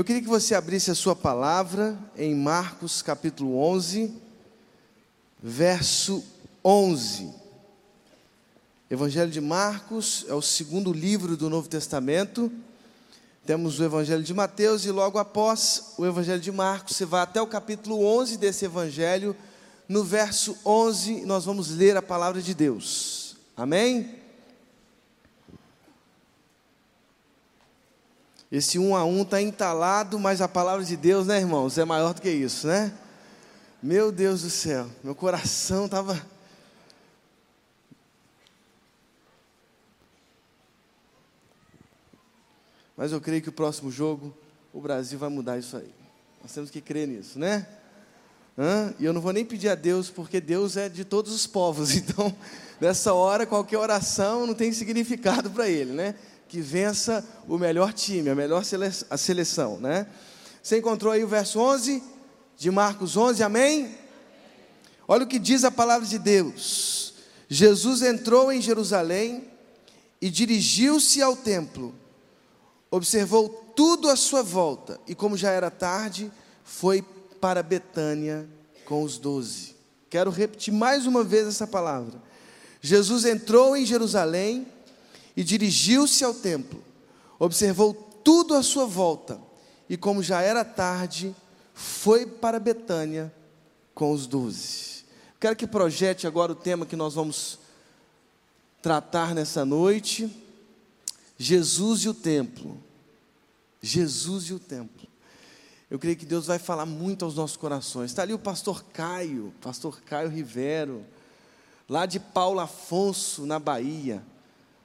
Eu queria que você abrisse a sua palavra em Marcos capítulo 11, verso 11. Evangelho de Marcos é o segundo livro do Novo Testamento. Temos o Evangelho de Mateus e logo após o Evangelho de Marcos, você vai até o capítulo 11 desse Evangelho. No verso 11, nós vamos ler a palavra de Deus. Amém? Esse um a um está entalado, mas a palavra de Deus, né, irmãos, é maior do que isso, né? Meu Deus do céu, meu coração estava. Mas eu creio que o próximo jogo, o Brasil vai mudar isso aí. Nós temos que crer nisso, né? Hã? E eu não vou nem pedir a Deus, porque Deus é de todos os povos. Então, nessa hora, qualquer oração não tem significado para Ele, né? Que vença o melhor time, a melhor a seleção, né? Você encontrou aí o verso 11 de Marcos 11, amém? Olha o que diz a palavra de Deus. Jesus entrou em Jerusalém e dirigiu-se ao templo. Observou tudo à sua volta e, como já era tarde, foi para Betânia com os doze. Quero repetir mais uma vez essa palavra. Jesus entrou em Jerusalém e dirigiu-se ao templo. Observou tudo à sua volta e, como já era tarde, foi para Betânia com os doze. Quero que projete agora o tema que nós vamos tratar nessa noite: Jesus e o templo. Jesus e o templo. Eu creio que Deus vai falar muito aos nossos corações. Está ali o pastor Caio, pastor Caio Rivero, lá de Paulo Afonso, na Bahia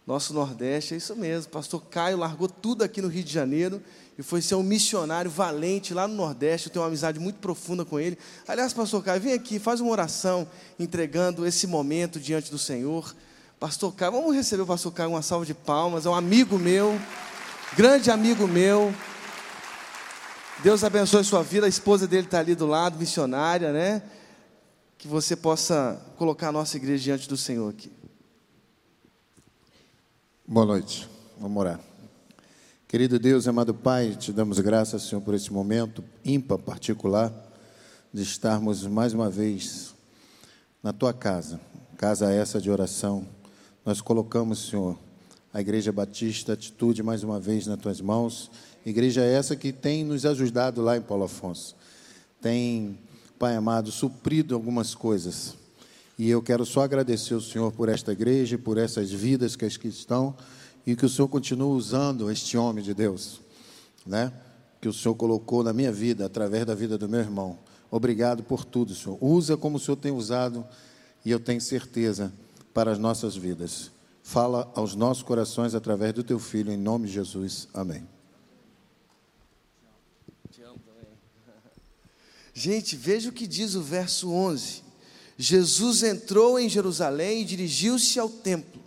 nosso Nordeste, é isso mesmo. Pastor Caio largou tudo aqui no Rio de Janeiro e foi ser um missionário valente lá no Nordeste. Eu tenho uma amizade muito profunda com ele. Aliás, Pastor Caio, vem aqui, faz uma oração entregando esse momento diante do Senhor. Pastor Caio, vamos receber o Pastor Caio uma salva de palmas. É um amigo meu, grande amigo meu. Deus abençoe sua vida. A esposa dele está ali do lado, missionária, né? Que você possa colocar a nossa igreja diante do Senhor aqui. Boa noite. Vamos orar. Querido Deus, amado Pai, te damos graças, Senhor, por esse momento ímpar, particular, de estarmos mais uma vez na tua casa, casa essa de oração. Nós colocamos, Senhor, a Igreja Batista Atitude mais uma vez nas tuas mãos. Igreja essa que tem nos ajudado lá em Paulo Afonso. Tem, Pai amado, suprido algumas coisas e eu quero só agradecer ao Senhor por esta igreja, por essas vidas que aqui estão, e que o Senhor continue usando este homem de Deus, né? Que o Senhor colocou na minha vida, através da vida do meu irmão. Obrigado por tudo, Senhor. Usa como o Senhor tem usado, e eu tenho certeza para as nossas vidas. Fala aos nossos corações através do teu filho, em nome de Jesus. Amém. Gente, veja o que diz o verso 11. Jesus entrou em Jerusalém e dirigiu-se ao templo.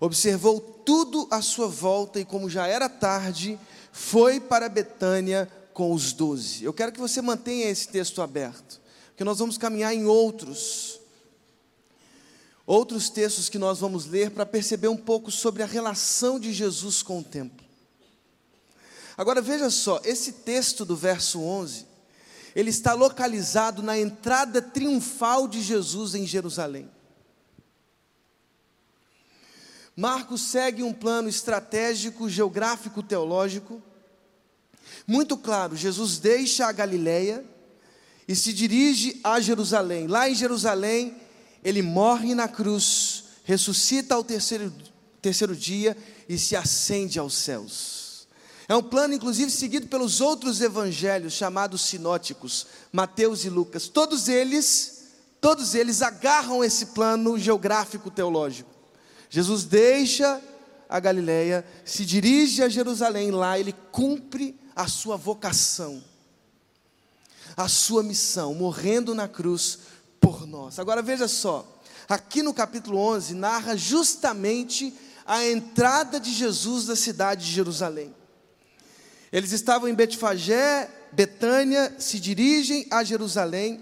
Observou tudo à sua volta e, como já era tarde, foi para Betânia com os doze. Eu quero que você mantenha esse texto aberto, porque nós vamos caminhar em outros, outros textos que nós vamos ler para perceber um pouco sobre a relação de Jesus com o templo. Agora veja só, esse texto do verso 11 ele está localizado na entrada triunfal de Jesus em Jerusalém. Marcos segue um plano estratégico, geográfico, teológico. Muito claro, Jesus deixa a Galileia e se dirige a Jerusalém. Lá em Jerusalém, ele morre na cruz, ressuscita ao terceiro, terceiro dia e se ascende aos céus. É um plano, inclusive, seguido pelos outros evangelhos chamados sinóticos, Mateus e Lucas. Todos eles, todos eles agarram esse plano geográfico teológico. Jesus deixa a Galileia, se dirige a Jerusalém, lá ele cumpre a sua vocação, a sua missão, morrendo na cruz por nós. Agora veja só, aqui no capítulo 11 narra justamente a entrada de Jesus da cidade de Jerusalém. Eles estavam em Betfagé, Betânia, se dirigem a Jerusalém.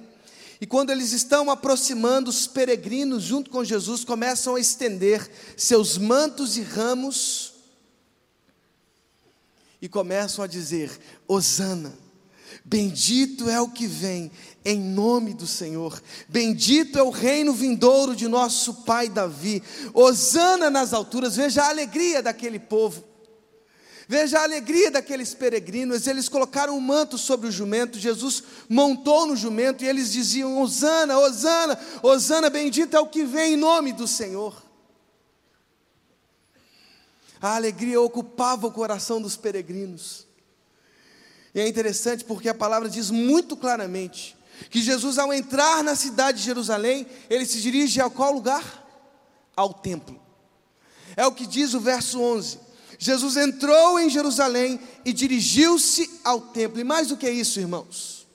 E quando eles estão aproximando, os peregrinos, junto com Jesus, começam a estender seus mantos e ramos. e começam a dizer: Hosana, bendito é o que vem em nome do Senhor, bendito é o reino vindouro de nosso pai Davi, Hosana nas alturas, veja a alegria daquele povo. Veja a alegria daqueles peregrinos, eles colocaram um manto sobre o jumento, Jesus montou no jumento e eles diziam: Hosana, Hosana, Hosana, bendito é o que vem em nome do Senhor. A alegria ocupava o coração dos peregrinos. E é interessante porque a palavra diz muito claramente que Jesus, ao entrar na cidade de Jerusalém, ele se dirige a qual lugar? Ao templo. É o que diz o verso 11. Jesus entrou em Jerusalém e dirigiu-se ao templo. E mais do que isso, irmãos,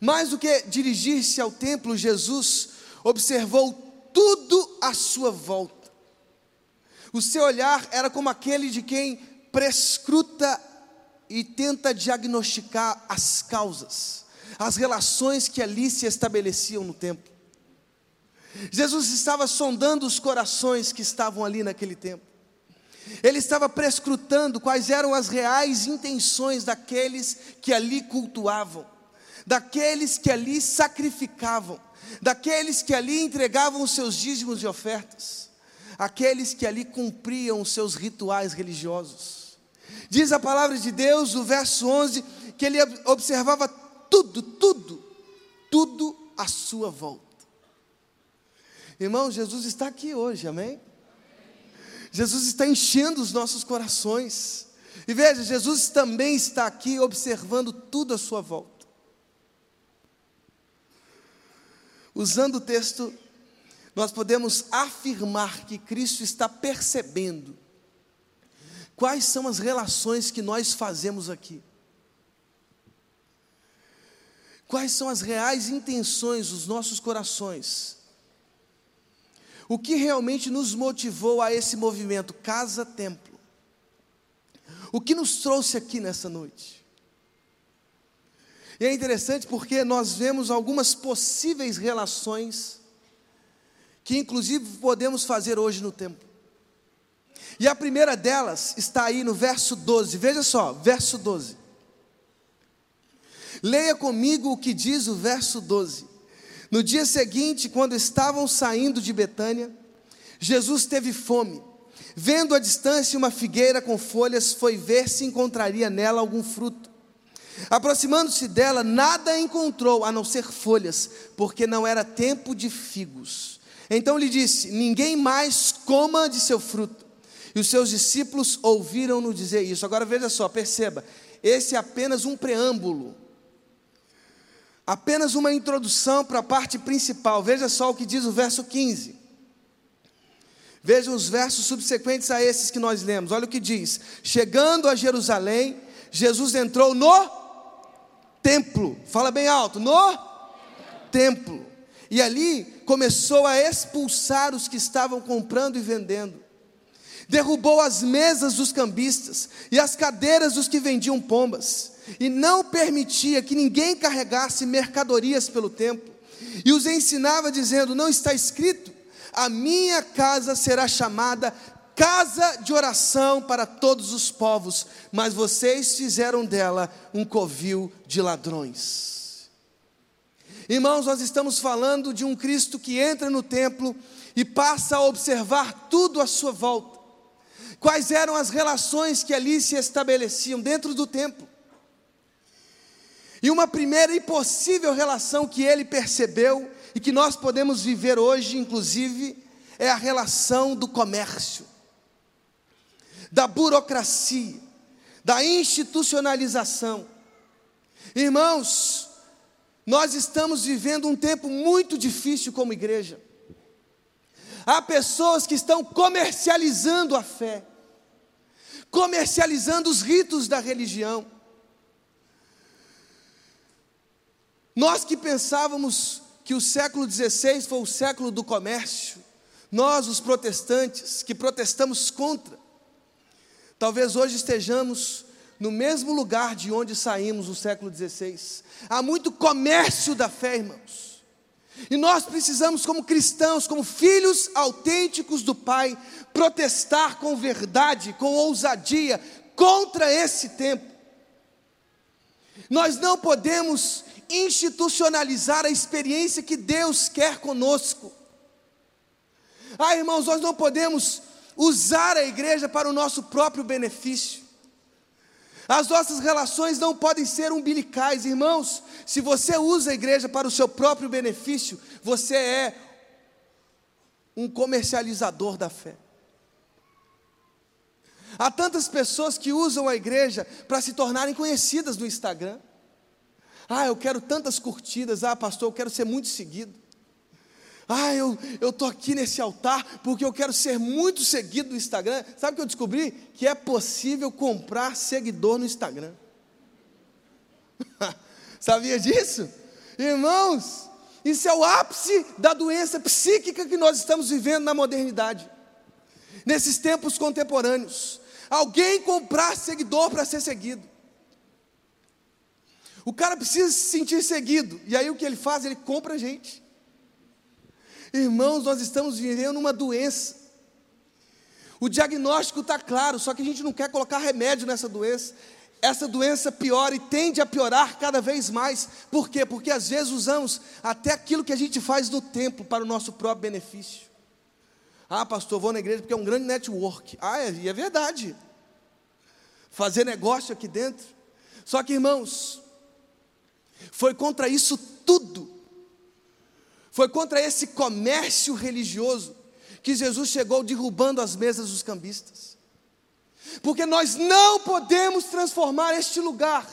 mais do que dirigir-se ao templo, Jesus observou tudo à sua volta. O seu olhar era como aquele de quem prescruta e tenta diagnosticar as causas, as relações que ali se estabeleciam no templo. Jesus estava sondando os corações que estavam ali naquele tempo. Ele estava prescrutando quais eram as reais intenções daqueles que ali cultuavam, daqueles que ali sacrificavam, daqueles que ali entregavam os seus dízimos e ofertas, aqueles que ali cumpriam os seus rituais religiosos. Diz a palavra de Deus, o verso 11, que ele observava tudo, tudo, tudo à sua volta. Irmão, Jesus está aqui hoje, amém? Jesus está enchendo os nossos corações. E veja, Jesus também está aqui observando tudo à sua volta. Usando o texto, nós podemos afirmar que Cristo está percebendo quais são as relações que nós fazemos aqui. Quais são as reais intenções dos nossos corações o que realmente nos motivou a esse movimento casa-templo? O que nos trouxe aqui nessa noite? E é interessante porque nós vemos algumas possíveis relações que, inclusive, podemos fazer hoje no templo. E a primeira delas está aí no verso 12, veja só, verso 12. Leia comigo o que diz o verso 12. No dia seguinte, quando estavam saindo de Betânia, Jesus teve fome. Vendo à distância uma figueira com folhas, foi ver se encontraria nela algum fruto. Aproximando-se dela, nada encontrou a não ser folhas, porque não era tempo de figos. Então lhe disse: Ninguém mais coma de seu fruto. E os seus discípulos ouviram-no dizer isso. Agora veja só, perceba, esse é apenas um preâmbulo Apenas uma introdução para a parte principal. Veja só o que diz o verso 15. Veja os versos subsequentes a esses que nós lemos. Olha o que diz: Chegando a Jerusalém, Jesus entrou no templo. Fala bem alto: no templo. E ali começou a expulsar os que estavam comprando e vendendo. Derrubou as mesas dos cambistas e as cadeiras dos que vendiam pombas e não permitia que ninguém carregasse mercadorias pelo templo, e os ensinava dizendo: Não está escrito, a minha casa será chamada casa de oração para todos os povos, mas vocês fizeram dela um covil de ladrões. Irmãos, nós estamos falando de um Cristo que entra no templo e passa a observar tudo à sua volta. Quais eram as relações que ali se estabeleciam dentro do templo? E uma primeira e possível relação que ele percebeu e que nós podemos viver hoje, inclusive, é a relação do comércio, da burocracia, da institucionalização. Irmãos, nós estamos vivendo um tempo muito difícil como igreja. Há pessoas que estão comercializando a fé, comercializando os ritos da religião. Nós que pensávamos que o século XVI foi o século do comércio, nós, os protestantes, que protestamos contra, talvez hoje estejamos no mesmo lugar de onde saímos no século XVI. Há muito comércio da fé, irmãos. E nós precisamos, como cristãos, como filhos autênticos do Pai, protestar com verdade, com ousadia contra esse tempo. Nós não podemos institucionalizar a experiência que Deus quer conosco. Ah, irmãos, nós não podemos usar a igreja para o nosso próprio benefício. As nossas relações não podem ser umbilicais, irmãos. Se você usa a igreja para o seu próprio benefício, você é um comercializador da fé. Há tantas pessoas que usam a igreja para se tornarem conhecidas no Instagram. Ah, eu quero tantas curtidas. Ah, pastor, eu quero ser muito seguido. Ah, eu estou aqui nesse altar porque eu quero ser muito seguido no Instagram. Sabe o que eu descobri? Que é possível comprar seguidor no Instagram. Sabia disso? Irmãos, isso é o ápice da doença psíquica que nós estamos vivendo na modernidade. Nesses tempos contemporâneos. Alguém comprar seguidor para ser seguido. O cara precisa se sentir seguido. E aí o que ele faz? Ele compra gente. Irmãos, nós estamos vivendo uma doença. O diagnóstico está claro, só que a gente não quer colocar remédio nessa doença. Essa doença piora e tende a piorar cada vez mais. Por quê? Porque às vezes usamos até aquilo que a gente faz no templo para o nosso próprio benefício. Ah, pastor, vou na igreja porque é um grande network. Ah, é, é verdade. Fazer negócio aqui dentro. Só que, irmãos, foi contra isso tudo. Foi contra esse comércio religioso que Jesus chegou derrubando as mesas dos cambistas. Porque nós não podemos transformar este lugar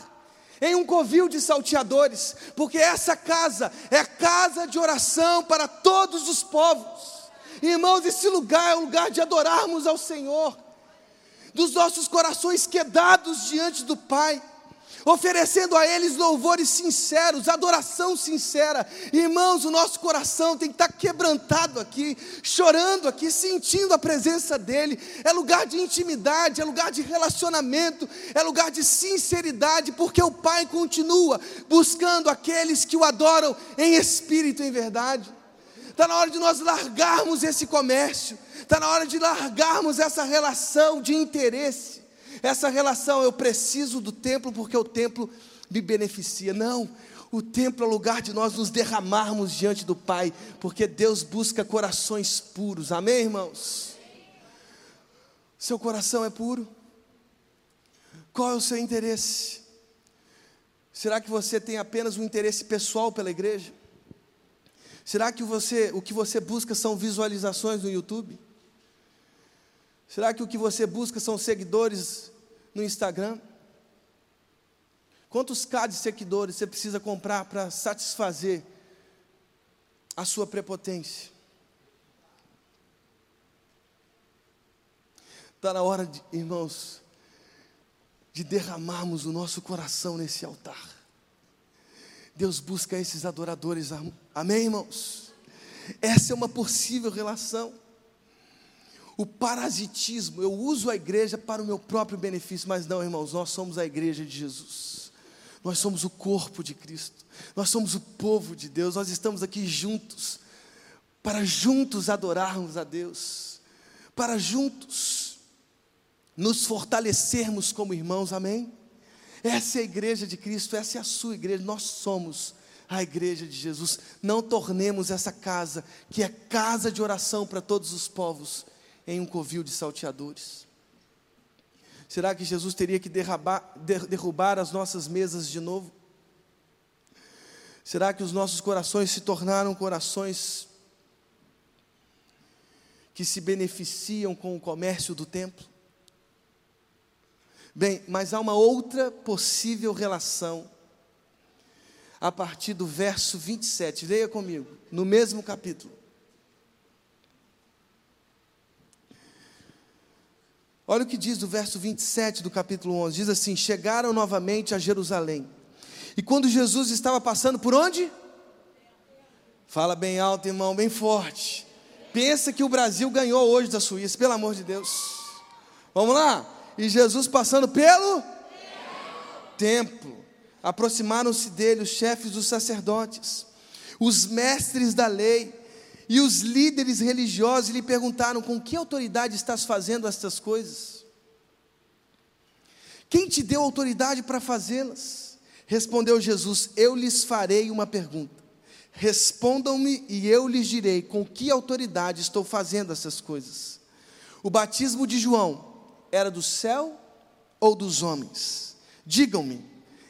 em um covil de salteadores, porque essa casa é casa de oração para todos os povos. Irmãos, esse lugar é um lugar de adorarmos ao Senhor, dos nossos corações quedados diante do Pai oferecendo a eles louvores sinceros, adoração sincera. Irmãos, o nosso coração tem que estar quebrantado aqui, chorando aqui, sentindo a presença dEle. É lugar de intimidade, é lugar de relacionamento, é lugar de sinceridade, porque o Pai continua buscando aqueles que o adoram em espírito e em verdade. Está na hora de nós largarmos esse comércio, está na hora de largarmos essa relação de interesse essa relação, eu preciso do templo porque o templo me beneficia. Não, o templo é o lugar de nós nos derramarmos diante do Pai, porque Deus busca corações puros. Amém, irmãos? Seu coração é puro? Qual é o seu interesse? Será que você tem apenas um interesse pessoal pela igreja? Será que você, o que você busca são visualizações no YouTube? Será que o que você busca são seguidores no Instagram? Quantos K de seguidores você precisa comprar para satisfazer a sua prepotência? Está na hora, de, irmãos, de derramarmos o nosso coração nesse altar. Deus busca esses adoradores, amém, irmãos? Essa é uma possível relação o parasitismo, eu uso a igreja para o meu próprio benefício, mas não, irmãos, nós somos a igreja de Jesus. Nós somos o corpo de Cristo. Nós somos o povo de Deus. Nós estamos aqui juntos para juntos adorarmos a Deus, para juntos nos fortalecermos como irmãos. Amém? Essa é a igreja de Cristo, essa é a sua igreja. Nós somos a igreja de Jesus. Não tornemos essa casa, que é casa de oração para todos os povos, em um covil de salteadores? Será que Jesus teria que derrubar, as nossas mesas de novo? Será que os nossos corações se tornaram corações que se beneficiam com o comércio do templo? Bem, mas há uma outra possível relação a partir do verso 27. Leia comigo, no mesmo capítulo. Olha o que diz o verso 27 do capítulo 11: diz assim: Chegaram novamente a Jerusalém. E quando Jesus estava passando por onde? Fala bem alto, irmão, bem forte. Pensa que o Brasil ganhou hoje da Suíça, pelo amor de Deus. Vamos lá? E Jesus passando pelo templo. Aproximaram-se dele os chefes dos sacerdotes, Os mestres da lei e os líderes religiosos lhe perguntaram: Com que autoridade estás fazendo estas coisas? Quem te deu autoridade para fazê-las? Respondeu Jesus: Eu lhes farei uma pergunta. Respondam-me e eu lhes direi com que autoridade estou fazendo essas coisas. O batismo de João era do céu ou dos homens? Digam-me.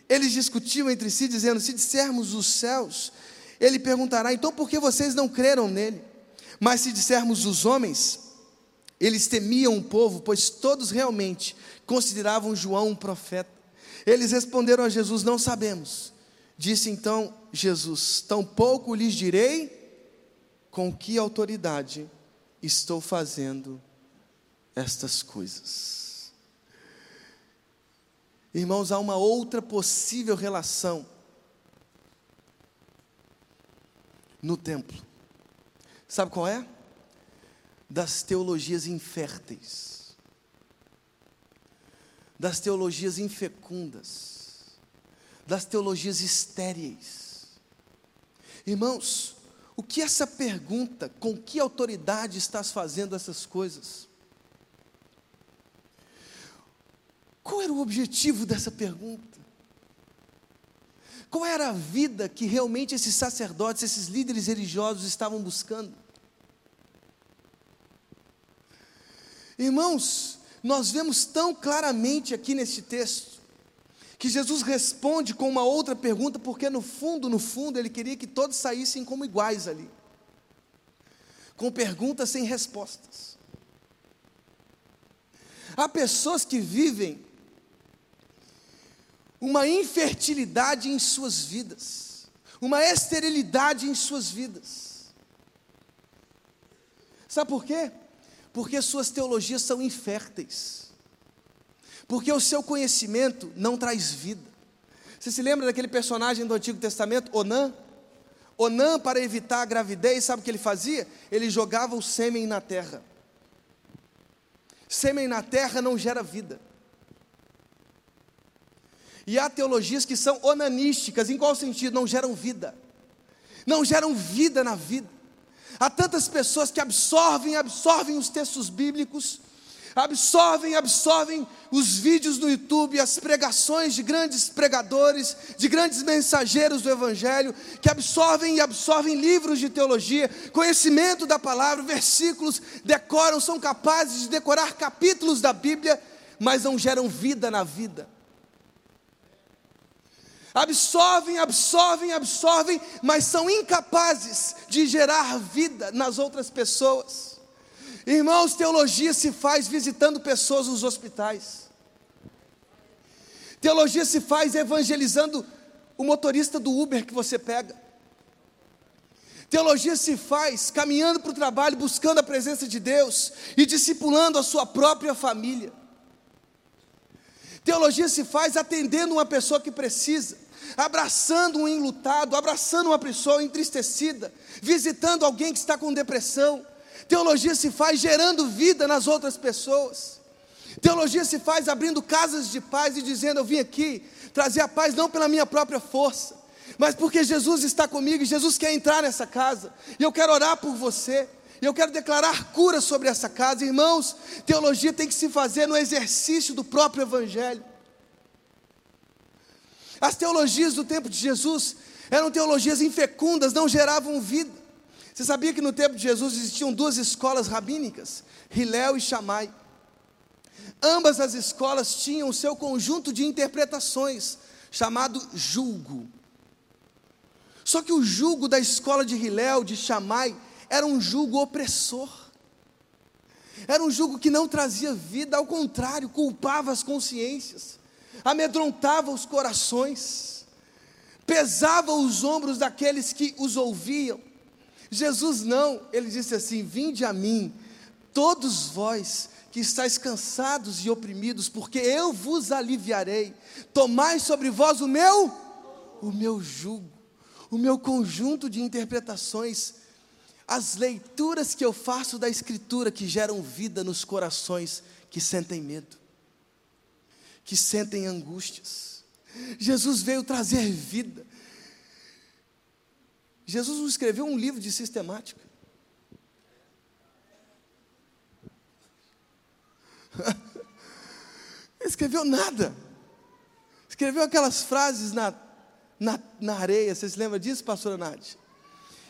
Eles discutiam entre si, dizendo: Se dissermos os céus, ele perguntará: Então por que vocês não creram nele? Mas se dissermos os homens, eles temiam o povo, pois todos realmente consideravam João um profeta. Eles responderam a Jesus: Não sabemos. Disse então Jesus: Tampouco lhes direi com que autoridade estou fazendo estas coisas. Irmãos, há uma outra possível relação no templo. Sabe qual é? Das teologias inférteis, das teologias infecundas, das teologias estéreis. Irmãos, o que essa pergunta, com que autoridade estás fazendo essas coisas? Qual era o objetivo dessa pergunta? Qual era a vida que realmente esses sacerdotes, esses líderes religiosos estavam buscando? Irmãos, nós vemos tão claramente aqui neste texto que Jesus responde com uma outra pergunta, porque no fundo, no fundo, ele queria que todos saíssem como iguais ali, com perguntas sem respostas. Há pessoas que vivem uma infertilidade em suas vidas, uma esterilidade em suas vidas. Sabe por quê? Porque suas teologias são inférteis, porque o seu conhecimento não traz vida. Você se lembra daquele personagem do Antigo Testamento, Onã? Onã, para evitar a gravidez, sabe o que ele fazia? Ele jogava o sêmen na terra. Sêmen na terra não gera vida. E há teologias que são onanísticas, em qual sentido? Não geram vida. Não geram vida na vida. Há tantas pessoas que absorvem, absorvem os textos bíblicos, absorvem, absorvem os vídeos no YouTube, as pregações de grandes pregadores, de grandes mensageiros do Evangelho, que absorvem e absorvem livros de teologia, conhecimento da palavra, versículos, decoram, são capazes de decorar capítulos da Bíblia, mas não geram vida na vida absorvem, absorvem, absorvem, mas são incapazes de gerar vida nas outras pessoas. Irmãos, teologia se faz visitando pessoas nos hospitais. Teologia se faz evangelizando o motorista do Uber que você pega. Teologia se faz caminhando para o trabalho, buscando a presença de Deus e discipulando a sua própria família. Teologia se faz atendendo uma pessoa que precisa, abraçando um enlutado, abraçando uma pessoa entristecida, visitando alguém que está com depressão. Teologia se faz gerando vida nas outras pessoas. Teologia se faz abrindo casas de paz e dizendo: Eu vim aqui trazer a paz não pela minha própria força, mas porque Jesus está comigo e Jesus quer entrar nessa casa, e eu quero orar por você. E eu quero declarar cura sobre essa casa. Irmãos, teologia tem que se fazer no exercício do próprio Evangelho. As teologias do tempo de Jesus eram teologias infecundas, não geravam vida. Você sabia que no tempo de Jesus existiam duas escolas rabínicas, Hilel e Shammai. Ambas as escolas tinham o seu conjunto de interpretações, chamado julgo. Só que o julgo da escola de Hilel, de Shammai, era um jugo opressor. Era um jugo que não trazia vida, ao contrário, culpava as consciências, amedrontava os corações, pesava os ombros daqueles que os ouviam. Jesus não, ele disse assim: Vinde a mim, todos vós que estáis cansados e oprimidos, porque eu vos aliviarei. Tomai sobre vós o meu, o meu jugo, o meu conjunto de interpretações as leituras que eu faço da Escritura que geram vida nos corações que sentem medo, que sentem angústias. Jesus veio trazer vida. Jesus não escreveu um livro de sistemática. Escreveu nada. Escreveu aquelas frases na, na, na areia. Vocês lembram disso, pastora Nádia?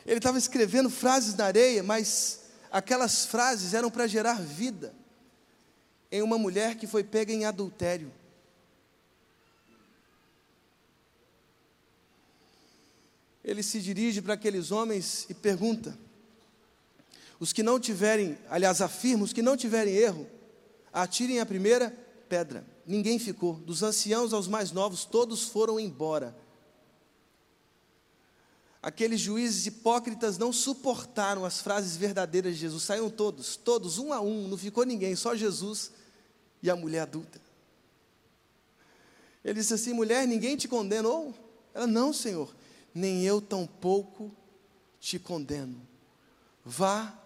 Ele estava escrevendo frases na areia, mas aquelas frases eram para gerar vida em uma mulher que foi pega em adultério. Ele se dirige para aqueles homens e pergunta: os que não tiverem, aliás, afirma, os que não tiverem erro, atirem a primeira pedra. Ninguém ficou, dos anciãos aos mais novos, todos foram embora. Aqueles juízes hipócritas não suportaram as frases verdadeiras de Jesus, saíram todos, todos, um a um, não ficou ninguém, só Jesus e a mulher adulta. Ele disse assim: mulher, ninguém te condenou? Ela, não, Senhor, nem eu tampouco te condeno. Vá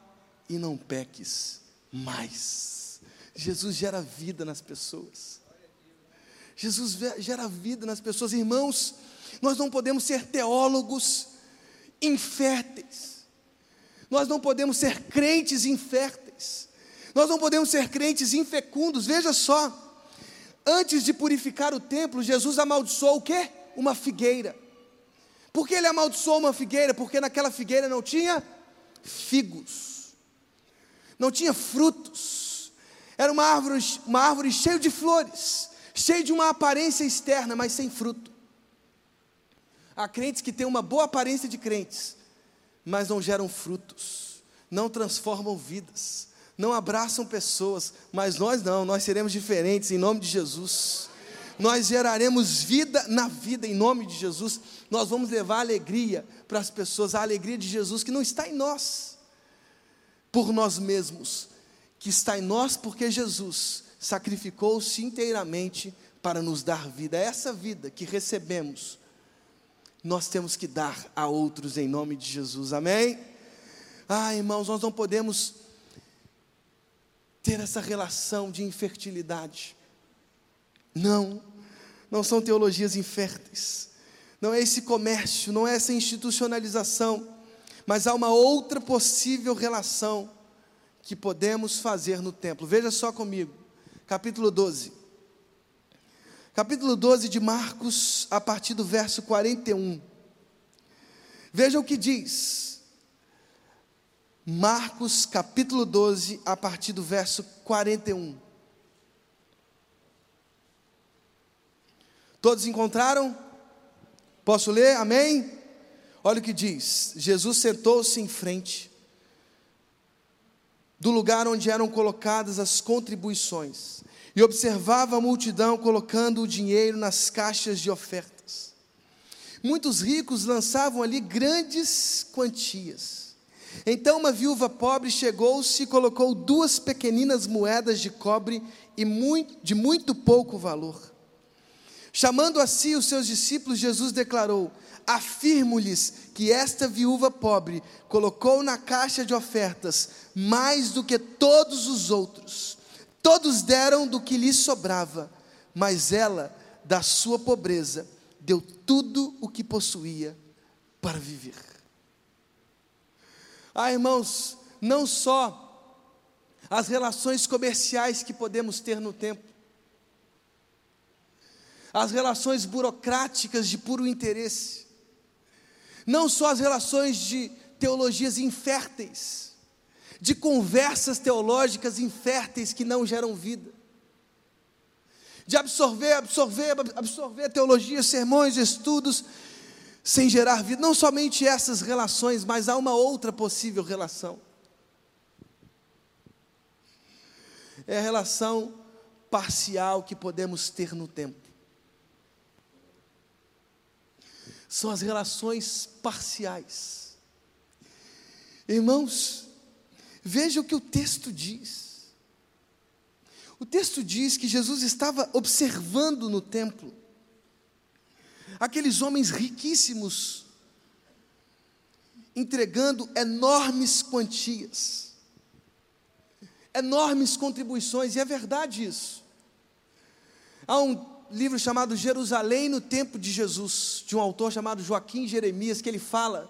e não peques mais. Jesus gera vida nas pessoas. Jesus gera vida nas pessoas, irmãos. Nós não podemos ser teólogos inférteis. Nós não podemos ser crentes inférteis. Nós não podemos ser crentes infecundos. Veja só, antes de purificar o templo, Jesus amaldiçoou o quê? Uma figueira. Por que ele amaldiçoou uma figueira? Porque naquela figueira não tinha figos, não tinha frutos. Era uma árvore, uma árvore cheia de flores, cheia de uma aparência externa, mas sem fruto. Há crentes que têm uma boa aparência de crentes, mas não geram frutos, não transformam vidas, não abraçam pessoas, mas nós não, nós seremos diferentes em nome de Jesus. Nós geraremos vida na vida em nome de Jesus. Nós vamos levar alegria para as pessoas, a alegria de Jesus que não está em nós, por nós mesmos, que está em nós porque Jesus sacrificou-se inteiramente para nos dar vida. É essa vida que recebemos nós temos que dar a outros em nome de Jesus, amém? Ah, irmãos, nós não podemos ter essa relação de infertilidade. Não, não são teologias inférteis, não é esse comércio, não é essa institucionalização, mas há uma outra possível relação que podemos fazer no templo. Veja só comigo, capítulo 12 capítulo 12 de Marcos, a partir do verso 41. Veja o que diz. Marcos, capítulo 12, a partir do verso 41. Todos encontraram? Posso ler? Amém? Olha o que diz: Jesus sentou-se em frente do lugar onde eram colocadas as contribuições e observava a multidão colocando o dinheiro nas caixas de ofertas. Muitos ricos lançavam ali grandes quantias. Então uma viúva pobre chegou-se e colocou duas pequeninas moedas de cobre e de muito pouco valor. Chamando a si os seus discípulos, Jesus declarou: Afirmo-lhes que esta viúva pobre colocou na caixa de ofertas mais do que todos os outros Todos deram do que lhe sobrava, mas ela, da sua pobreza, deu tudo o que possuía para viver. Ah, irmãos, não só as relações comerciais que podemos ter no tempo, as relações burocráticas de puro interesse, não só as relações de teologias inférteis, de conversas teológicas inférteis que não geram vida, de absorver, absorver, absorver teologia, sermões, estudos, sem gerar vida. Não somente essas relações, mas há uma outra possível relação. É a relação parcial que podemos ter no tempo. São as relações parciais. Irmãos, Veja o que o texto diz. O texto diz que Jesus estava observando no templo aqueles homens riquíssimos entregando enormes quantias, enormes contribuições, e é verdade isso. Há um livro chamado Jerusalém no tempo de Jesus, de um autor chamado Joaquim Jeremias, que ele fala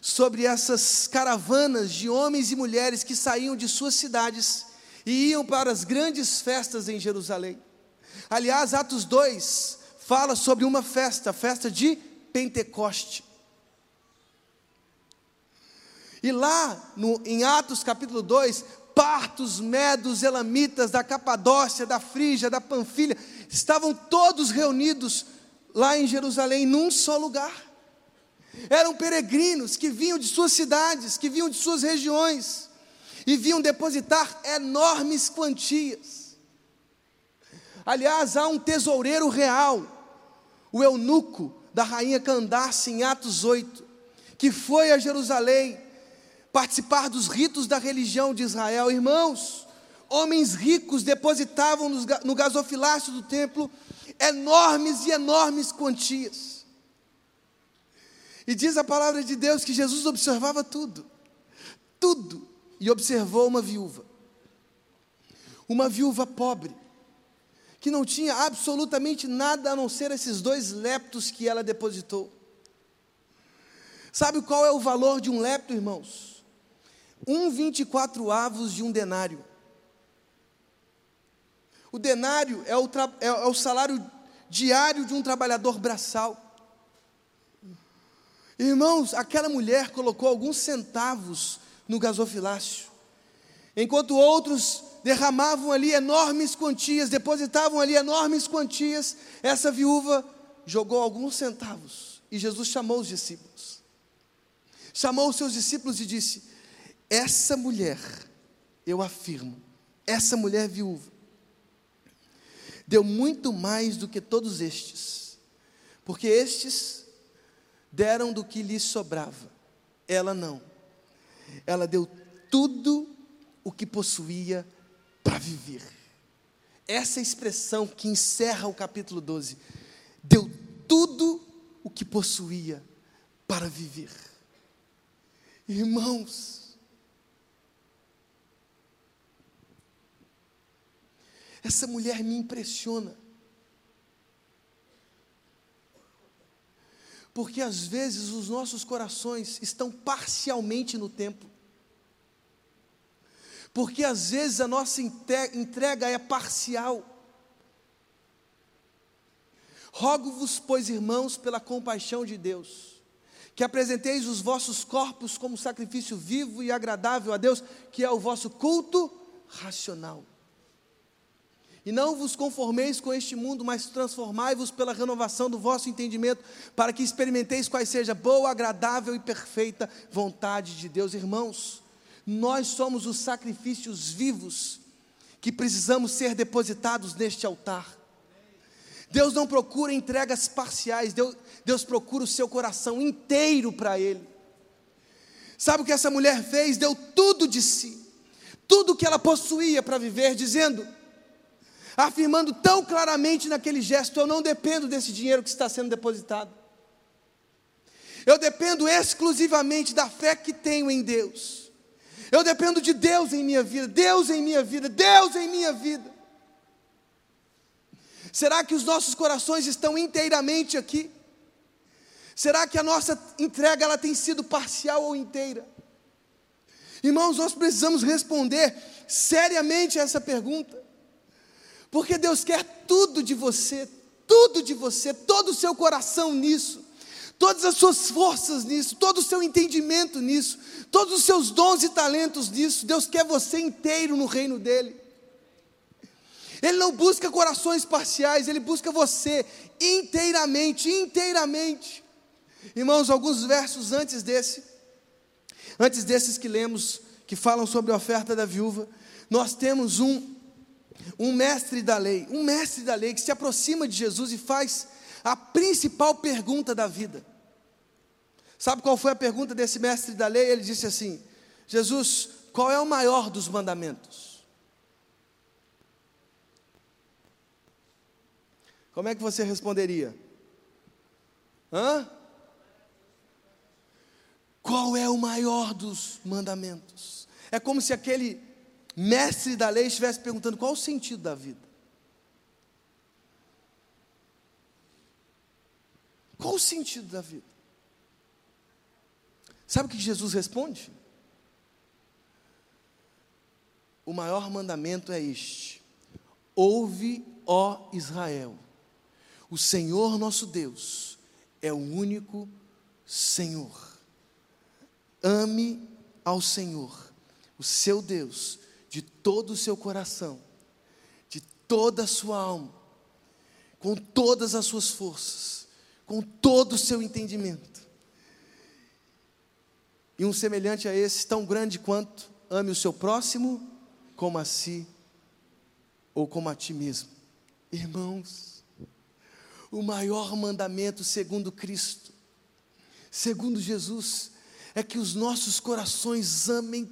sobre essas caravanas de homens e mulheres que saíam de suas cidades e iam para as grandes festas em Jerusalém. Aliás, Atos 2 fala sobre uma festa, a festa de Pentecoste. E lá no, em Atos capítulo 2, partos, medos, elamitas da Capadócia, da Frígia, da Panfilha, estavam todos reunidos lá em Jerusalém, num só lugar. Eram peregrinos que vinham de suas cidades, que vinham de suas regiões, e vinham depositar enormes quantias. Aliás, há um tesoureiro real, o eunuco da rainha Candace, em Atos 8, que foi a Jerusalém participar dos ritos da religião de Israel. Irmãos, homens ricos depositavam no gasofilácio do templo enormes e enormes quantias. E diz a palavra de Deus que Jesus observava tudo, tudo, e observou uma viúva, uma viúva pobre, que não tinha absolutamente nada a não ser esses dois leptos que ela depositou. Sabe qual é o valor de um lepto, irmãos? Um vinte e quatro avos de um denário. O denário é o, é, é o salário diário de um trabalhador braçal. Irmãos, aquela mulher colocou alguns centavos no gasofilácio, enquanto outros derramavam ali enormes quantias, depositavam ali enormes quantias, essa viúva jogou alguns centavos e Jesus chamou os discípulos. Chamou os seus discípulos e disse: Essa mulher, eu afirmo, essa mulher viúva, deu muito mais do que todos estes, porque estes deram do que lhes sobrava, ela não. Ela deu tudo o que possuía para viver. Essa expressão que encerra o capítulo 12. Deu tudo o que possuía para viver. Irmãos, essa mulher me impressiona. porque às vezes os nossos corações estão parcialmente no templo. Porque às vezes a nossa entrega é parcial. Rogo-vos, pois, irmãos, pela compaixão de Deus, que apresenteis os vossos corpos como sacrifício vivo e agradável a Deus, que é o vosso culto racional. E não vos conformeis com este mundo, mas transformai-vos pela renovação do vosso entendimento, para que experimenteis quais seja boa, agradável e perfeita vontade de Deus. Irmãos, nós somos os sacrifícios vivos que precisamos ser depositados neste altar. Deus não procura entregas parciais, Deus, Deus procura o seu coração inteiro para Ele. Sabe o que essa mulher fez? Deu tudo de si, tudo que ela possuía para viver, dizendo: afirmando tão claramente naquele gesto: eu não dependo desse dinheiro que está sendo depositado. Eu dependo exclusivamente da fé que tenho em Deus. Eu dependo de Deus em minha vida, Deus em minha vida, Deus em minha vida. Será que os nossos corações estão inteiramente aqui? Será que a nossa entrega ela tem sido parcial ou inteira? Irmãos, nós precisamos responder seriamente essa pergunta. Porque Deus quer tudo de você, tudo de você, todo o seu coração nisso, todas as suas forças nisso, todo o seu entendimento nisso, todos os seus dons e talentos nisso. Deus quer você inteiro no reino dEle. Ele não busca corações parciais, ele busca você inteiramente, inteiramente. Irmãos, alguns versos antes desse, antes desses que lemos, que falam sobre a oferta da viúva, nós temos um um mestre da lei, um mestre da lei que se aproxima de Jesus e faz a principal pergunta da vida. Sabe qual foi a pergunta desse mestre da lei? Ele disse assim: Jesus, qual é o maior dos mandamentos? Como é que você responderia? Hã? Qual é o maior dos mandamentos? É como se aquele mestre da lei estivesse perguntando qual o sentido da vida. Qual o sentido da vida? Sabe o que Jesus responde? O maior mandamento é este: Ouve, ó Israel, o Senhor nosso Deus é o único Senhor. Ame ao Senhor, o seu Deus, de todo o seu coração, de toda a sua alma, com todas as suas forças, com todo o seu entendimento. E um semelhante a esse, tão grande quanto ame o seu próximo como a si ou como a ti mesmo. Irmãos, o maior mandamento segundo Cristo, segundo Jesus, é que os nossos corações amem,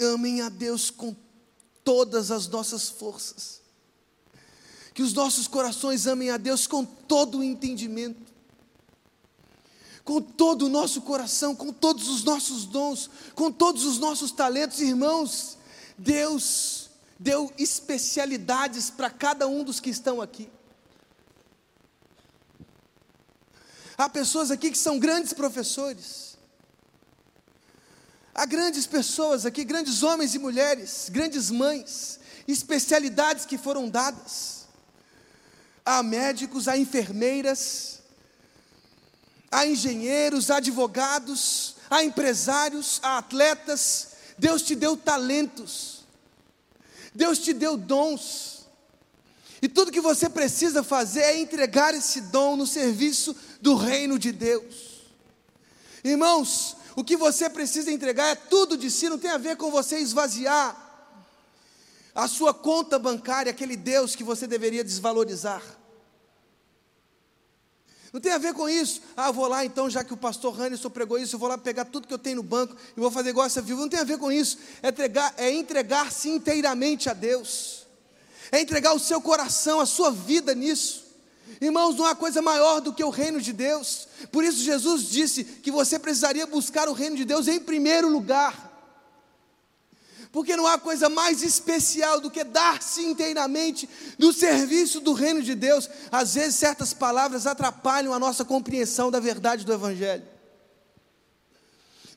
amem a Deus com todas as nossas forças. Que os nossos corações amem a Deus com todo o entendimento, com todo o nosso coração, com todos os nossos dons, com todos os nossos talentos, irmãos. Deus deu especialidades para cada um dos que estão aqui. Há pessoas aqui que são grandes professores. Há grandes pessoas aqui, grandes homens e mulheres, grandes mães, especialidades que foram dadas. Há médicos, há enfermeiras, há engenheiros, há advogados, há empresários, há atletas. Deus te deu talentos. Deus te deu dons. E tudo que você precisa fazer é entregar esse dom no serviço do reino de Deus. Irmãos, o que você precisa entregar é tudo de si, não tem a ver com você esvaziar a sua conta bancária, aquele Deus que você deveria desvalorizar. Não tem a ver com isso. Ah, vou lá então, já que o pastor Hanson pregou isso, eu vou lá pegar tudo que eu tenho no banco e vou fazer igual essa viúva. Não tem a ver com isso. É entregar, é entregar-se inteiramente a Deus. É entregar o seu coração, a sua vida nisso. Irmãos, não há coisa maior do que o reino de Deus. Por isso Jesus disse que você precisaria buscar o reino de Deus em primeiro lugar porque não há coisa mais especial do que dar-se inteiramente no serviço do reino de Deus. Às vezes, certas palavras atrapalham a nossa compreensão da verdade do Evangelho.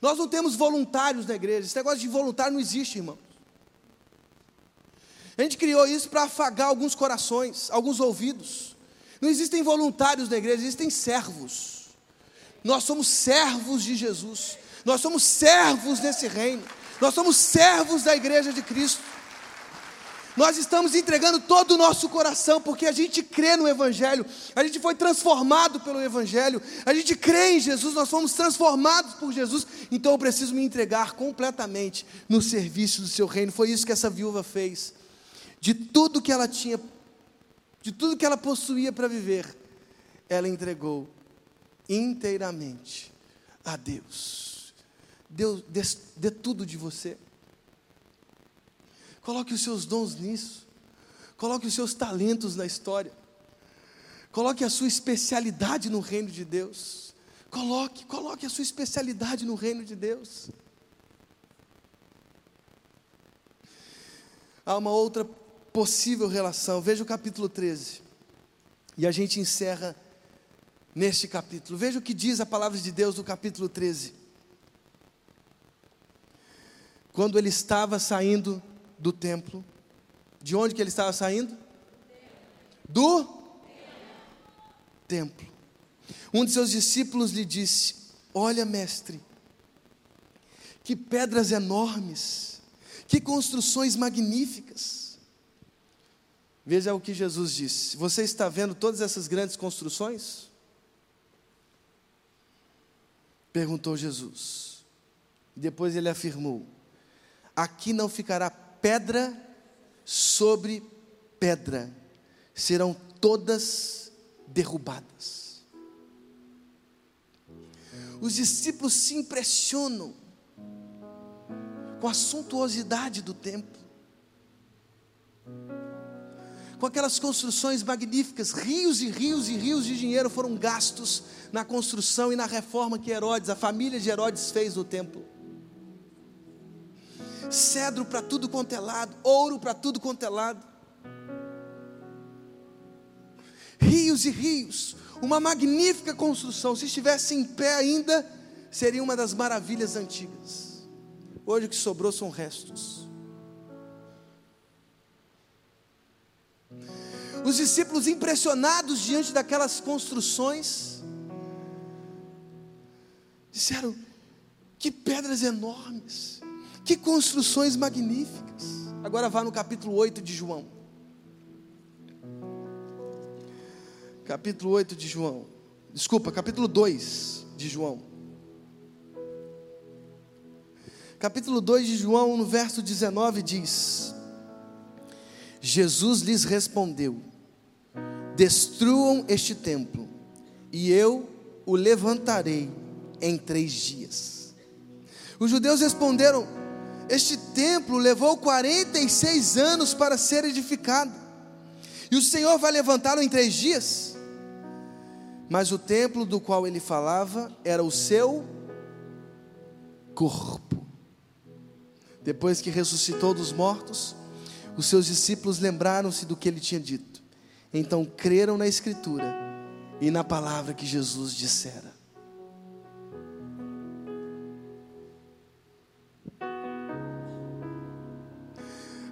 Nós não temos voluntários na igreja, esse negócio de voluntário não existe, irmão. A gente criou isso para afagar alguns corações, alguns ouvidos. Não existem voluntários na igreja, existem servos. Nós somos servos de Jesus, nós somos servos nesse reino. Nós somos servos da igreja de Cristo. Nós estamos entregando todo o nosso coração, porque a gente crê no Evangelho, a gente foi transformado pelo Evangelho, a gente crê em Jesus, nós fomos transformados por Jesus, então eu preciso me entregar completamente no serviço do seu reino. Foi isso que essa viúva fez. De tudo que ela tinha, de tudo que ela possuía para viver, ela entregou inteiramente a Deus. Deus dê, dê tudo de você. Coloque os seus dons nisso. Coloque os seus talentos na história. Coloque a sua especialidade no reino de Deus. Coloque, coloque a sua especialidade no reino de Deus. Há uma outra possível relação. Veja o capítulo 13. E a gente encerra neste capítulo. Veja o que diz a palavra de Deus no capítulo 13 quando ele estava saindo do templo. De onde que ele estava saindo? Do templo. Um de seus discípulos lhe disse: Olha, mestre, que pedras enormes, que construções magníficas. Veja o que Jesus disse: Você está vendo todas essas grandes construções? Perguntou Jesus. Depois ele afirmou: aqui não ficará pedra sobre pedra, serão todas derrubadas. Os discípulos se impressionam com a suntuosidade do templo, com aquelas construções magníficas, rios e rios e rios de dinheiro foram gastos na construção e na reforma que Herodes, a família de Herodes fez no templo cedro para tudo quanto é lado, ouro para tudo quanto é lado. Rios e rios, uma magnífica construção. Se estivesse em pé ainda, seria uma das maravilhas antigas. Hoje o que sobrou são restos. Os discípulos impressionados diante daquelas construções, disseram: que pedras enormes, que construções magníficas. Agora vá no capítulo 8 de João. Capítulo 8 de João. Desculpa, capítulo 2 de João. Capítulo 2 de João, no verso 19, diz: Jesus lhes respondeu: Destruam este templo, e eu o levantarei em três dias. Os judeus responderam: Este templo levou 46 anos para ser edificado, e o Senhor vai levantá-lo em três dias? Mas o templo do qual ele falava era o seu corpo. Depois que ressuscitou dos mortos, os seus discípulos lembraram-se do que ele tinha dito. Então creram na Escritura e na palavra que Jesus dissera.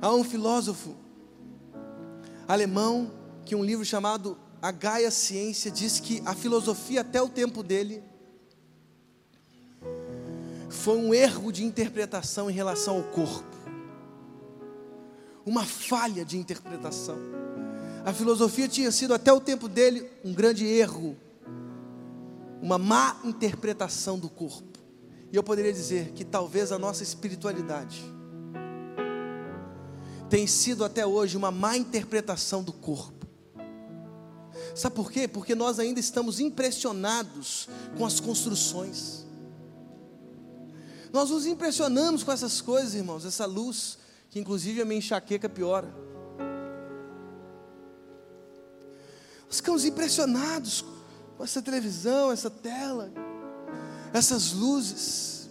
Há um filósofo alemão que um livro chamado A Gaia Ciência diz que a filosofia até o tempo dele foi um erro de interpretação em relação ao corpo. Uma falha de interpretação. A filosofia tinha sido até o tempo dele um grande erro, uma má interpretação do corpo. E eu poderia dizer que talvez a nossa espiritualidade tem sido até hoje uma má interpretação do corpo. Sabe por quê? Porque nós ainda estamos impressionados com as construções. Nós nos impressionamos com essas coisas, irmãos, essa luz, que inclusive a minha enxaqueca piora. Ficamos impressionados com essa televisão, essa tela, essas luzes.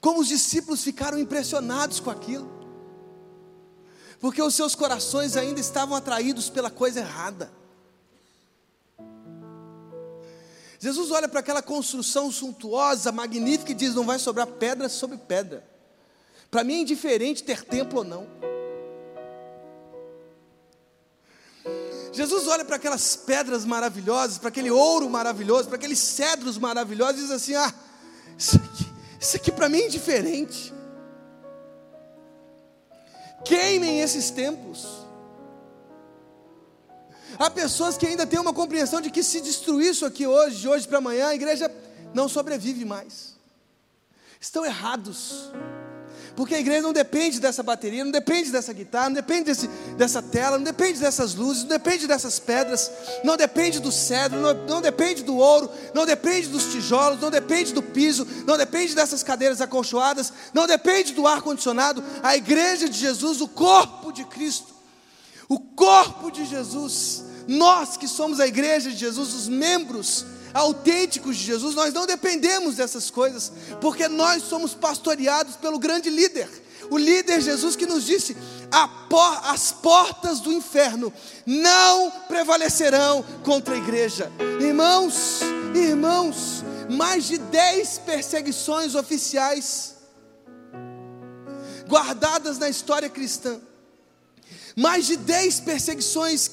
Como os discípulos ficaram impressionados com aquilo porque os seus corações ainda estavam atraídos pela coisa errada. Jesus olha para aquela construção suntuosa, magnífica e diz: não vai sobrar pedra sobre pedra. Para mim é indiferente ter templo ou não. Jesus olha para aquelas pedras maravilhosas, para aquele ouro maravilhoso, para aqueles cedros maravilhosos e diz assim: ah, isso aqui, isso aqui para mim é indiferente. Queimem esses templos. Há pessoas que ainda têm uma compreensão de que se destruir isso aqui hoje, de hoje para amanhã, a igreja não sobrevive mais. Estão errados. Porque a igreja não depende dessa bateria, não depende dessa guitarra, não depende desse, dessa tela, não depende dessas luzes, não depende dessas pedras, não depende do cedro, não, não depende do ouro, não depende dos tijolos, não depende do piso, não depende dessas cadeiras acolchoadas, não depende do ar-condicionado. A igreja de Jesus, o corpo de Cristo, o corpo de Jesus, nós que somos a igreja de Jesus, os membros, autênticos de Jesus, nós não dependemos dessas coisas, porque nós somos pastoreados pelo grande líder, o líder Jesus que nos disse: as portas do inferno não prevalecerão contra a igreja. Irmãos, irmãos, mais de dez perseguições oficiais guardadas na história cristã, mais de dez perseguições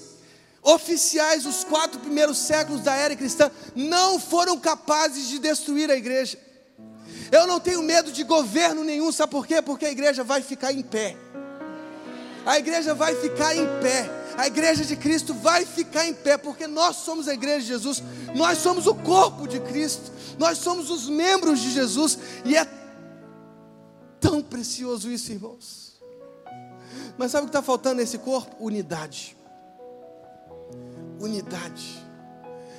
oficiais dos quatro primeiros séculos da era cristã não foram capazes de destruir a igreja. Eu não tenho medo de governo nenhum, sabe por quê? Porque a igreja vai ficar em pé. A igreja vai ficar em pé. A igreja de Cristo vai ficar em pé, porque nós somos a igreja de Jesus, nós somos o corpo de Cristo, nós somos os membros de Jesus, e é tão precioso isso, irmãos. Mas sabe o que está faltando nesse corpo? Unidade unidade.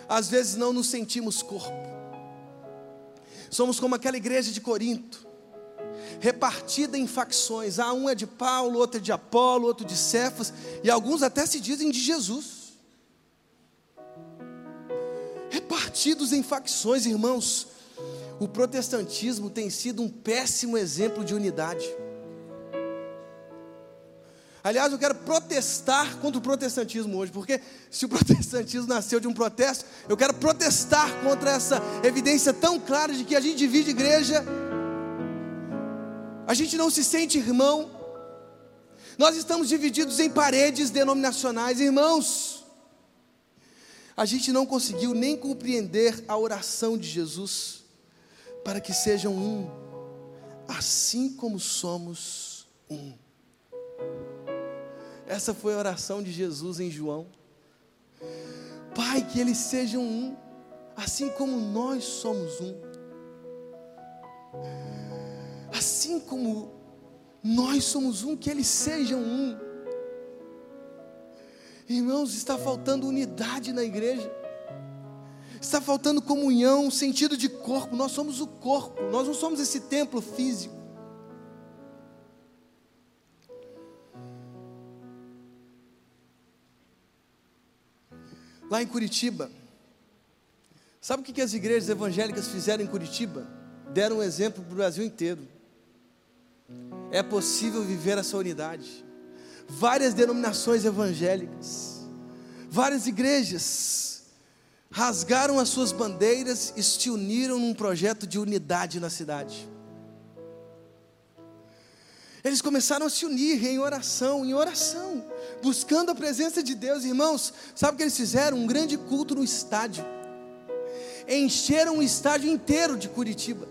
Às vezes não nos sentimos corpo. Somos como aquela igreja de Corinto, repartida em facções. Ah, um é de Paulo, outro é de Apolo, outro de Cefas, e alguns até se dizem de Jesus. Repartidos em facções, irmãos. O protestantismo tem sido um péssimo exemplo de unidade. Aliás, eu quero protestar contra o protestantismo hoje, porque se o protestantismo nasceu de um protesto, eu quero protestar contra essa evidência tão clara de que a gente divide igreja, a gente não se sente irmão, nós estamos divididos em paredes denominacionais, irmãos. A gente não conseguiu nem compreender a oração de Jesus para que sejam um, assim como somos um. Essa foi a oração de Jesus em João. Pai, que eles sejam um, assim como nós somos um. Assim como nós somos um, que eles sejam um. Irmãos, está faltando unidade na igreja. Está faltando comunhão, sentido de corpo. Nós somos o corpo, nós não somos esse templo físico. Lá em Curitiba, sabe o que as igrejas evangélicas fizeram em Curitiba? Deram um exemplo para o Brasil inteiro. É possível viver essa unidade. Várias denominações evangélicas, várias igrejas rasgaram as suas bandeiras e se uniram num projeto de unidade na cidade. Eles começaram a se unir em oração, em oração, buscando a presença de Deus, irmãos. Sabe o que eles fizeram? Um grande culto no estádio. Encheram o estádio inteiro de Curitiba.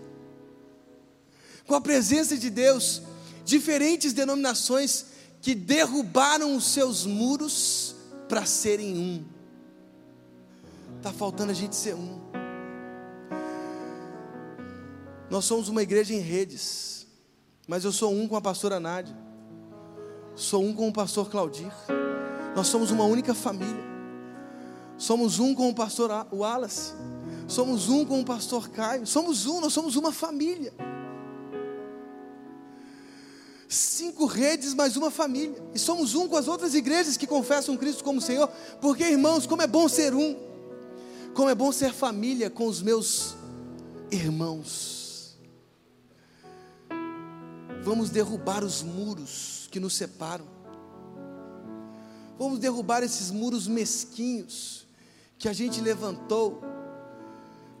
Com a presença de Deus, diferentes denominações que derrubaram os seus muros para serem um. Está faltando a gente ser um. Nós somos uma igreja em redes. Mas eu sou um com a pastora Nádia. Sou um com o pastor Claudir. Nós somos uma única família. Somos um com o pastor Wallace. Somos um com o pastor Caio. Somos um, nós somos uma família. Cinco redes mais uma família. E somos um com as outras igrejas que confessam Cristo como Senhor. Porque, irmãos, como é bom ser um. Como é bom ser família com os meus irmãos. Vamos derrubar os muros que nos separam. Vamos derrubar esses muros mesquinhos que a gente levantou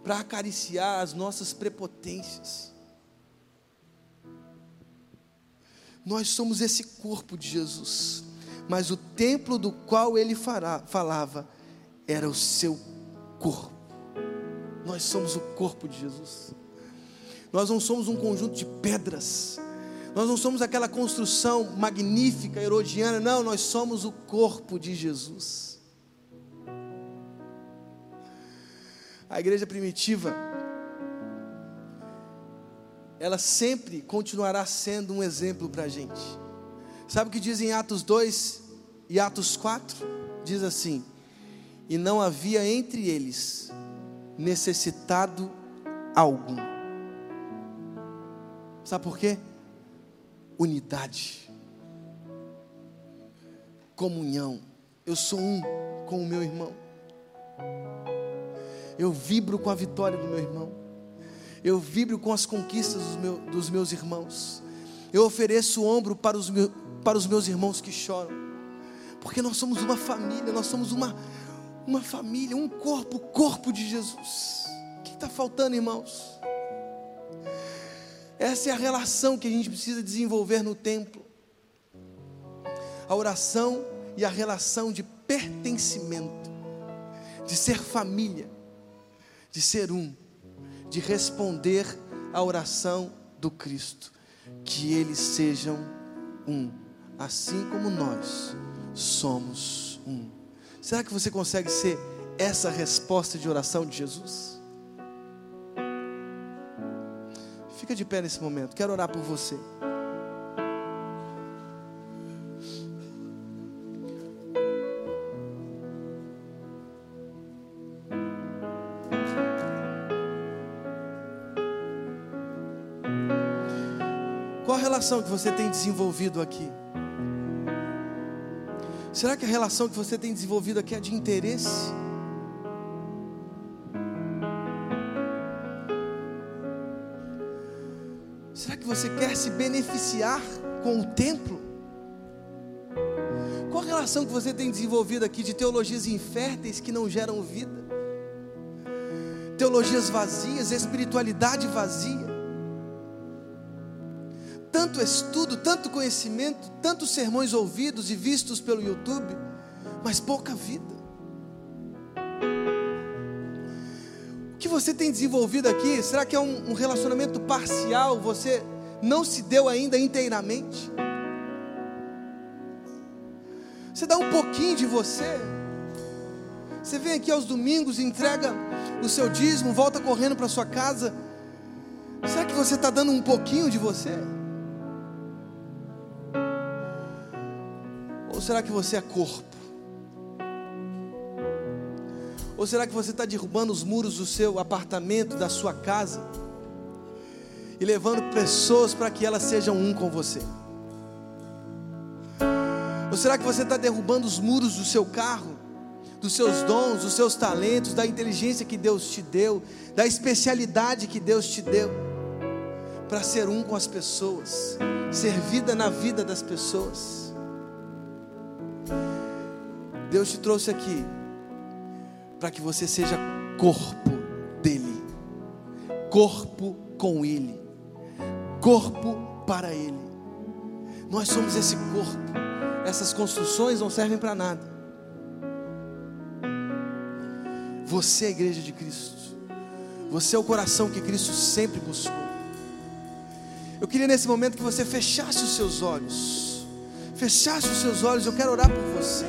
para acariciar as nossas prepotências. Nós somos esse corpo de Jesus, mas o templo do qual ele falava era o seu corpo. Nós somos o corpo de Jesus. Nós não somos um conjunto de pedras nós não somos aquela construção magnífica, herodiana, não, nós somos o corpo de Jesus. A igreja primitiva, ela sempre continuará sendo um exemplo para a gente. Sabe o que diz em Atos 2 e Atos 4? Diz assim: E não havia entre eles necessitado algum. Sabe por quê? Unidade, comunhão. Eu sou um com o meu irmão. Eu vibro com a vitória do meu irmão. Eu vibro com as conquistas dos, meu, dos meus irmãos. Eu ofereço o ombro para os, meus, para os meus irmãos que choram. Porque nós somos uma família, nós somos uma, uma família, um corpo, corpo de Jesus. O que está faltando, irmãos? Essa é a relação que a gente precisa desenvolver no templo. A oração e a relação de pertencimento, de ser família, de ser um, de responder à oração do Cristo. Que eles sejam um, assim como nós somos um. Será que você consegue ser essa resposta de oração de Jesus? Fica de pé nesse momento. Quero orar por você. Qual a relação que você tem desenvolvido aqui? Será que a relação que você tem desenvolvido aqui é de interesse? Se beneficiar com o templo? relação que você tem desenvolvido aqui de teologias inférteis que não geram vida, teologias vazias, espiritualidade vazia, tanto estudo, tanto conhecimento, tantos sermões ouvidos e vistos pelo YouTube, mas pouca vida. O que você tem desenvolvido aqui, será que é um relacionamento parcial? Você não se deu ainda inteiramente? Você dá um pouquinho de você. Você vem aqui aos domingos, entrega o seu dízimo, volta correndo para sua casa. Será que você está dando um pouquinho de você? Ou será que você é corpo? Ou será que você está derrubando os muros do seu apartamento, da sua casa, e levando pessoas para que elas sejam um com você? Ou será que você está derrubando os muros do seu carro, dos seus dons, dos seus talentos, da inteligência que Deus te deu, da especialidade que Deus te deu, para ser um com as pessoas, ser vida na vida das pessoas? Deus te trouxe aqui para que você seja corpo dele, corpo com ele, corpo para ele. Nós somos esse corpo essas construções não servem para nada. Você é a igreja de Cristo. Você é o coração que Cristo sempre buscou. Eu queria nesse momento que você fechasse os seus olhos. Fechasse os seus olhos, eu quero orar por você.